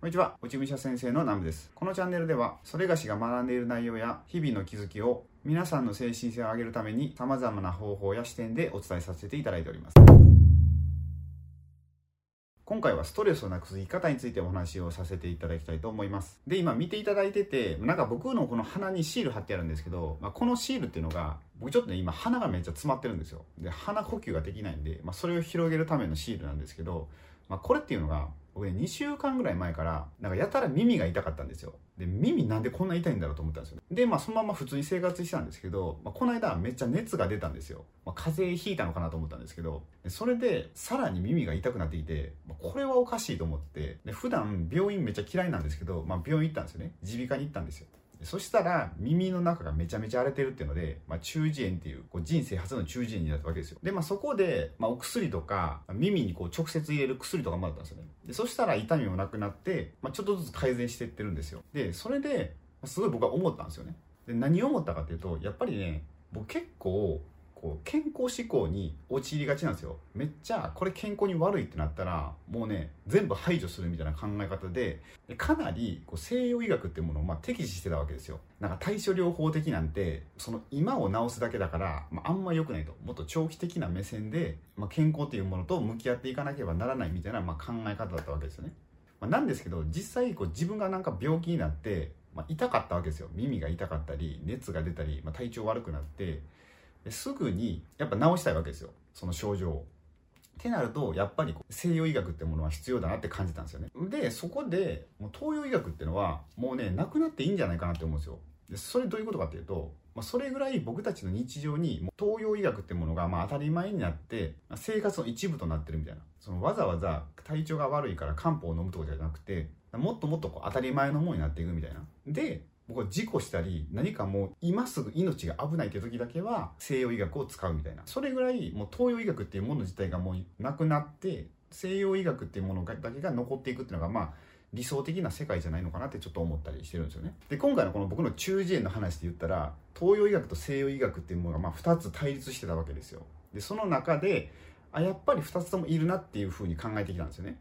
こんにちは、内武者先生のナムです。このチャンネルでは、それがしが学んでいる内容や日々の気づきを皆さんの精神性を上げるために様々な方法や視点でお伝えさせていただいております。今回はストレスをなくす生き方についてお話をさせていただきたいと思います。で、今見ていただいてて、なんか僕のこの鼻にシール貼ってあるんですけど、まあ、このシールっていうのが、僕ちょっとね、今鼻がめっちゃ詰まってるんですよ。で、鼻呼吸ができないんで、まあ、それを広げるためのシールなんですけど、まあ、これっていうのが、僕ね、2週間ぐらい前から、なんかやたら耳が痛かったんですよ。で、耳なんでこんな痛いんだろうと思ったんですよ。で、まあそのまま普通に生活してたんですけど、まあ、この間めっちゃ熱が出たんですよ。まあ、風邪ひいたのかなと思ったんですけど、それでさらに耳が痛くなっていて、まこれはおかしいと思って、で普段病院めっちゃ嫌いなんですけど、まあ病院行ったんですよね。耳鼻科に行ったんですよ。そしたら耳の中がめちゃめちゃ荒れてるっていうので、まあ、中耳炎っていうこう人生初の中耳炎になったわけですよ。で、まあ、そこで、まあ、お薬とか耳にこう直接入れる薬とかもあったんですよね。でそしたら痛みもなくなって、まあ、ちょっとずつ改善していってるんですよ。でそれですごい僕は思ったんですよね。で何を思ったかっていうとやっぱりね僕結構こう健康志向に陥りがちなんですよ。めっちゃこれ健康に悪いってなったらもうね全部排除するみたいな考え方でかなりこう西洋医学っていうものをまあ敵視してたわけですよ。なんか対処療法的なんてその今を治すだけだから、まあ、あんま良くないと。もっと長期的な目線で、まあ、健康っていうものと向き合っていかなければならないみたいなまあ考え方だったわけですよね、まあ、なんですけど実際こう自分がなんか病気になってまあ、痛かったわけですよ。耳が痛かったり熱が出たり、まあ、体調悪くなってすぐにやっぱ治したいわけですよ。その症状を。ってなるとやっぱり西洋医学ってものは必要だなって感じたんですよね。でそこでもう東洋医学っていうのはもうねなくなっていいんじゃないかなって思うんですよ。でそれどういうことかっていうと、まあ、それぐらい僕たちの日常にもう東洋医学ってものがまあ当たり前になってまあ生活の一部となってるみたいな。そのわざわざ体調が悪いから漢方を飲むとかじゃなくてもっともっとこう当たり前のものになっていくみたいな。で僕は事故したり何かもう今すぐ命が危ないって時だけは西洋医学を使うみたいな。それぐらいもう東洋医学っていうもの自体がもうなくなって西洋医学っていうものだけが残っていくっていうのがまあ理想的な世界じゃないのかなってちょっと思ったりしてるんですよね。で今回のこの僕の中耳炎の話で言ったら東洋医学と西洋医学っていうものがまあ2つ対立してたわけですよ。でその中であやっぱり2つともいるなっていうふうに考えてきたんですよね。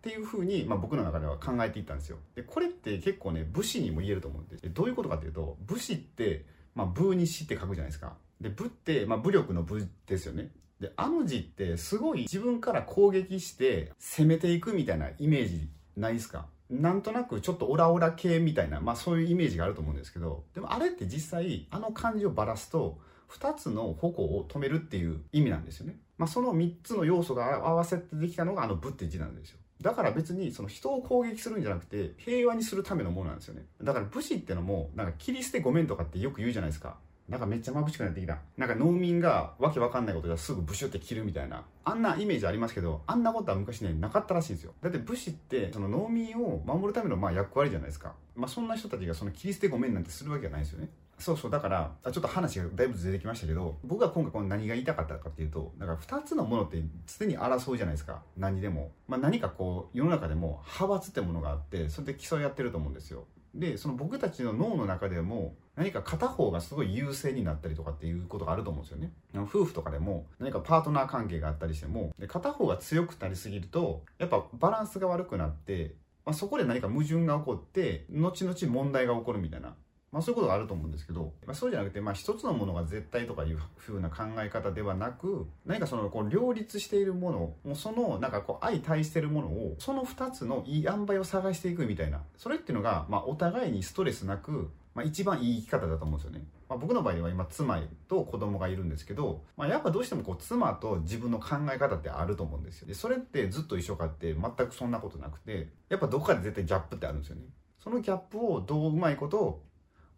っていうふうに、まあ、僕の中では考えていったんですよ。でこれって結構ね武士にも言えると思うんです。どういうことかっていうと武士って、まあ、武に死って書くじゃないですか。で武って、まあ、武力の武ですよね。であの字ってすごい自分から攻撃して攻めていくみたいなイメージないですか？なんとなくちょっとオラオラ系みたいな、まあそういうイメージがあると思うんですけど、でもあれって実際あの漢字をばらすと、2つの矛を止めるっていう意味なんですよね。まあその3つの要素が合わせてできたのがあの武って字なんですよ。だから別にその人を攻撃するんじゃなくて平和にするためのものなんですよね。だから武士ってのもなんか切り捨てごめんとかってよく言うじゃないですか。なんかめっちゃ眩しくなってきた。なんか農民がわけわかんないことですぐブシュって切るみたいな。あんなイメージありますけどあんなことは昔ねなかったらしいんですよ。だって武士ってその農民を守るためのまあ役割じゃないですか。まあそんな人たちがその切り捨てごめんなんてするわけじゃないですよね。そうそうだからちょっと話がだいぶずれてきましたけど僕が今回この何が言いたかったかっていうとだから2つのものって常に争うじゃないですか。何でも、まあ、何かこう世の中でも派閥ってものがあってそれで競い合ってると思うんですよ。でその僕たちの脳の中でも何か片方がすごい優勢になったりとかっていうことがあると思うんですよね。夫婦とかでも何かパートナー関係があったりしてもで片方が強くなりすぎるとやっぱバランスが悪くなってまあ、そこで何か矛盾が起こって後々問題が起こるみたいな。まあそういうことがあると思うんですけど、まあ、そうじゃなくて、まあ一つのものが絶対とかいうふうな考え方ではなく、何かそのこう両立しているもの、もうそのなんかこう相対しているものを、その二つのいい塩梅を探していくみたいな、それっていうのが、まあお互いにストレスなく、まあ一番いい生き方だと思うんですよね。まあ、僕の場合では今妻と子供がいるんですけど、まあ、やっぱどうしてもこう妻と自分の考え方ってあると思うんですよでそれってずっと一緒かって全くそんなことなくてやっぱどこかで絶対ギャップってあるんですよねそのギャップをどううまいこと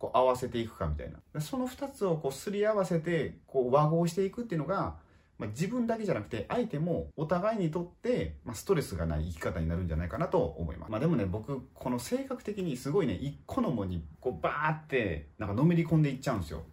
こう合わせていくかみたいなその2つをこうすり合わせてこう和合していくっていうのが、まあ、自分だけじゃなくて相手もお互いにとって、まあ、ストレスがない生き方になるんじゃないかなと思います、まあ、でもね僕この性格的にすごいね一個のもにこうバーってなんかのめり込んでいっちゃうんですよ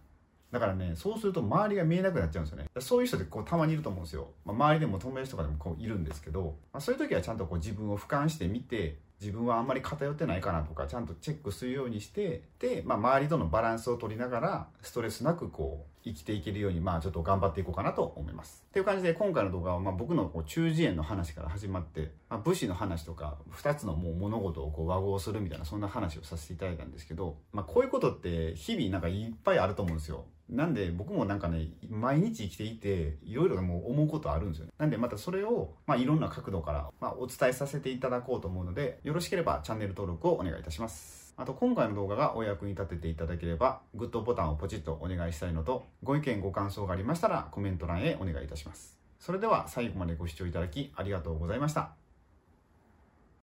だからね、そうすると周りが見えなくなっちゃうんですよね。そういう人ってこうたまにいると思うんですよ。まあ、周りでも友達とかでもこういるんですけど、まあ、そういう時はちゃんとこう自分を俯瞰してみて、自分はあんまり偏ってないかなとかちゃんとチェックするようにしてで、まあ、周りとのバランスを取りながらストレスなくこう生きていけるように、まあちょっと頑張っていこうかなと思います。っていう感じで今回の動画は、まあ僕のこう中耳炎の話から始まって、まあ、武士の話とか、二つのもう物事をこう和合するみたいな、そんな話をさせていただいたんですけど、まあこういうことって日々なんかいっぱいあると思うんですよ。なんで僕もなんかね、毎日生きていて、いろいろもう思うことあるんですよね。なんでまたそれを、まあいろんな角度から、まあお伝えさせていただこうと思うので、よろしければチャンネル登録をお願いいたします。あと今回の動画がお役に立てていただければ、グッドボタンをポチッとお願いしたいのと、ご意見ご感想がありましたらコメント欄へお願いいたします。それでは最後までご視聴いただきありがとうございました。